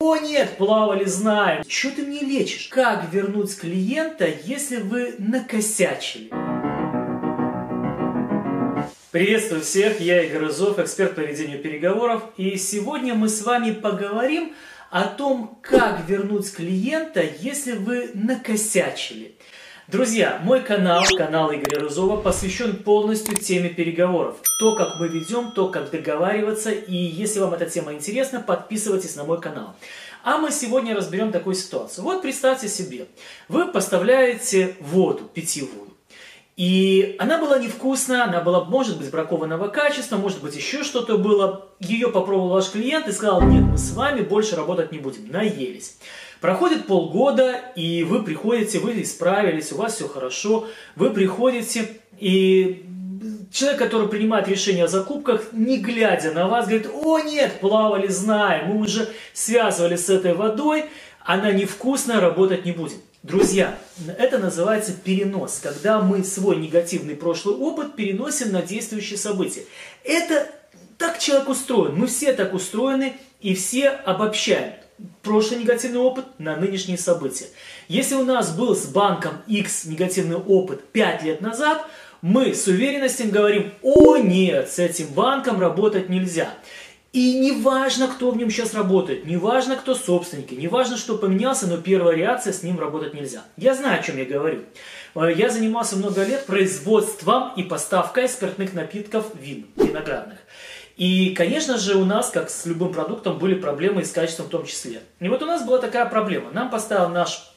О нет, плавали, знаем. Что ты мне лечишь? Как вернуть клиента, если вы накосячили? Приветствую всех, я Игорь Изов, эксперт по ведению переговоров. И сегодня мы с вами поговорим о том, как вернуть клиента, если вы накосячили. Друзья, мой канал, канал Игоря Рызова, посвящен полностью теме переговоров. То, как мы ведем, то, как договариваться. И если вам эта тема интересна, подписывайтесь на мой канал. А мы сегодня разберем такую ситуацию. Вот представьте себе, вы поставляете воду питьевую. И она была невкусная, она была, может быть, бракованного качества, может быть, еще что-то было. Ее попробовал ваш клиент и сказал, нет, мы с вами больше работать не будем, наелись. Проходит полгода, и вы приходите, вы исправились, у вас все хорошо, вы приходите, и человек, который принимает решение о закупках, не глядя на вас, говорит, о нет, плавали, знаем, мы уже связывались с этой водой, она невкусная, работать не будем. Друзья, это называется перенос, когда мы свой негативный прошлый опыт переносим на действующие события. Это человек устроен, мы все так устроены и все обобщаем прошлый негативный опыт на нынешние события. Если у нас был с банком X негативный опыт 5 лет назад, мы с уверенностью говорим, о нет, с этим банком работать нельзя. И не важно, кто в нем сейчас работает, не важно, кто собственники, не важно, что поменялся, но первая реакция с ним работать нельзя. Я знаю, о чем я говорю. Э, я занимался много лет производством и поставкой спиртных напитков вин виноградных. И, конечно же, у нас, как с любым продуктом, были проблемы и с качеством в том числе. И вот у нас была такая проблема. Нам поставил наш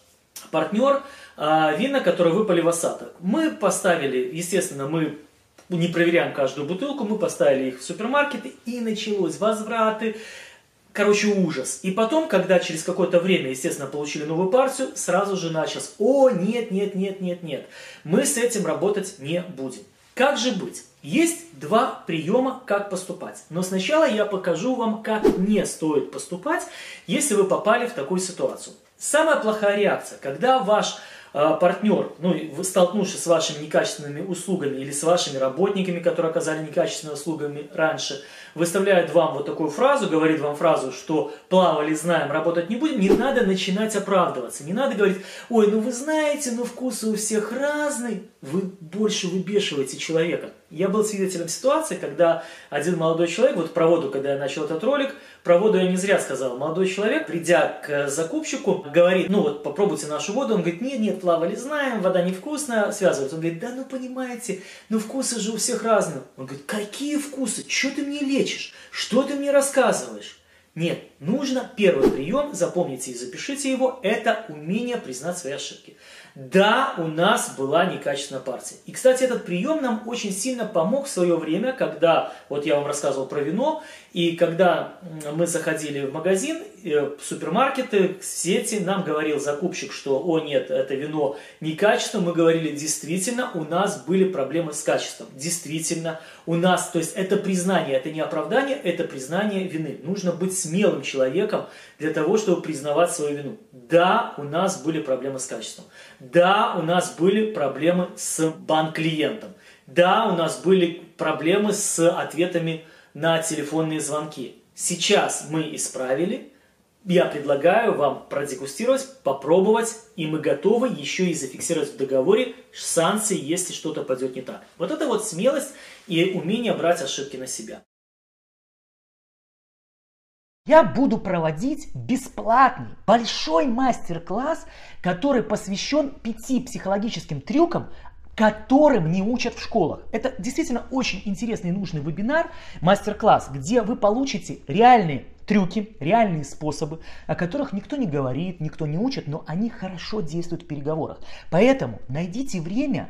партнер э, вина, которые выпали в осадок. Мы поставили, естественно, мы не проверяем каждую бутылку, мы поставили их в супермаркеты, и началось возвраты, Короче, ужас. И потом, когда через какое-то время, естественно, получили новую партию, сразу же началось, о, нет, нет, нет, нет, нет, мы с этим работать не будем. Как же быть? Есть два приема, как поступать. Но сначала я покажу вам, как не стоит поступать, если вы попали в такую ситуацию. Самая плохая реакция, когда ваш партнер, ну, столкнувшись с вашими некачественными услугами или с вашими работниками, которые оказали некачественными услугами раньше, выставляет вам вот такую фразу, говорит вам фразу, что плавали, знаем, работать не будем, не надо начинать оправдываться. Не надо говорить, ой, ну вы знаете, ну вкусы у всех разные. Вы больше выбешиваете человека. Я был свидетелем ситуации, когда один молодой человек, вот про воду, когда я начал этот ролик, про воду я не зря сказал. Молодой человек, придя к закупщику, говорит, ну вот попробуйте нашу воду. Он говорит, нет, нет, плавали, знаем, вода невкусная, связывается. Он говорит, да ну понимаете, ну вкусы же у всех разные. Он говорит, какие вкусы? Что ты мне лечишь? Что ты мне рассказываешь? Нет, нужно первый прием, запомните и запишите его, это умение признать свои ошибки. Да, у нас была некачественная партия. И, кстати, этот прием нам очень сильно помог в свое время, когда, вот я вам рассказывал про вино, и когда мы заходили в магазин, э, в супермаркеты, в сети, нам говорил закупщик, что, о нет, это вино некачественное, мы говорили, действительно, у нас были проблемы с качеством. Действительно, у нас, то есть это признание, это не оправдание, это признание вины. Нужно быть смелым человеком для того, чтобы признавать свою вину. Да, у нас были проблемы с качеством. Да, у нас были проблемы с банк-клиентом. Да, у нас были проблемы с ответами на телефонные звонки. Сейчас мы исправили. Я предлагаю вам продегустировать, попробовать, и мы готовы еще и зафиксировать в договоре санкции, если что-то пойдет не так. Вот это вот смелость и умение брать ошибки на себя. Я буду проводить бесплатный большой мастер-класс, который посвящен пяти психологическим трюкам, которым не учат в школах. Это действительно очень интересный и нужный вебинар, мастер-класс, где вы получите реальные трюки, реальные способы, о которых никто не говорит, никто не учит, но они хорошо действуют в переговорах. Поэтому найдите время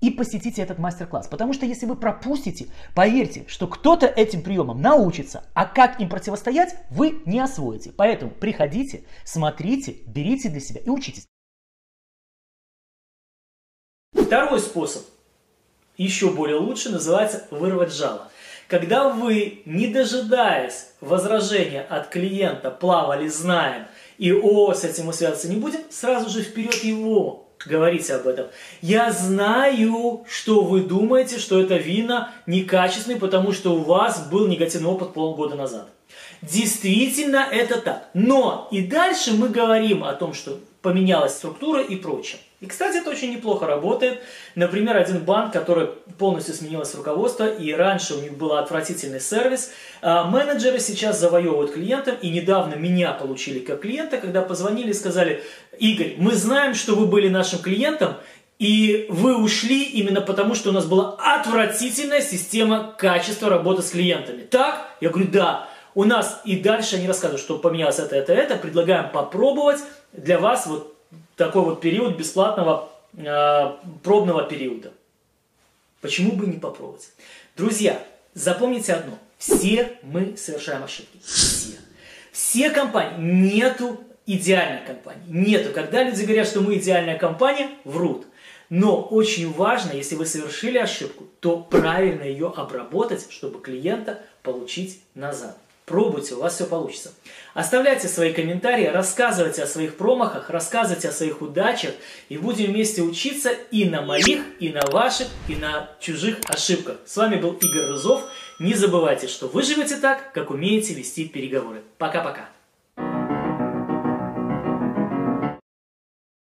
и посетите этот мастер-класс. Потому что если вы пропустите, поверьте, что кто-то этим приемом научится, а как им противостоять, вы не освоите. Поэтому приходите, смотрите, берите для себя и учитесь. Второй способ, еще более лучше, называется вырвать жало. Когда вы, не дожидаясь возражения от клиента, плавали, знаем, и о, с этим мы связываться не будем, сразу же вперед его говорите об этом. Я знаю, что вы думаете, что это вина некачественный, потому что у вас был негативный опыт полгода назад. Действительно это так. Но и дальше мы говорим о том, что поменялась структура и прочее. И, кстати, это очень неплохо работает. Например, один банк, который полностью сменилось руководство, и раньше у них был отвратительный сервис, а менеджеры сейчас завоевывают клиентов, и недавно меня получили как клиента, когда позвонили и сказали, Игорь, мы знаем, что вы были нашим клиентом, и вы ушли именно потому, что у нас была отвратительная система качества работы с клиентами. Так? Я говорю, да. У нас и дальше они рассказывают, что поменялось это, это, это. Предлагаем попробовать для вас вот такой вот период бесплатного э, пробного периода. Почему бы не попробовать? Друзья, запомните одно. Все мы совершаем ошибки. Все. Все компании. Нету идеальной компании. Нету. Когда люди говорят, что мы идеальная компания, врут. Но очень важно, если вы совершили ошибку, то правильно ее обработать, чтобы клиента получить назад. Пробуйте, у вас все получится. Оставляйте свои комментарии, рассказывайте о своих промахах, рассказывайте о своих удачах, и будем вместе учиться и на моих, и на ваших, и на чужих ошибках. С вами был Игорь Рызов. Не забывайте, что вы живете так, как умеете вести переговоры. Пока-пока.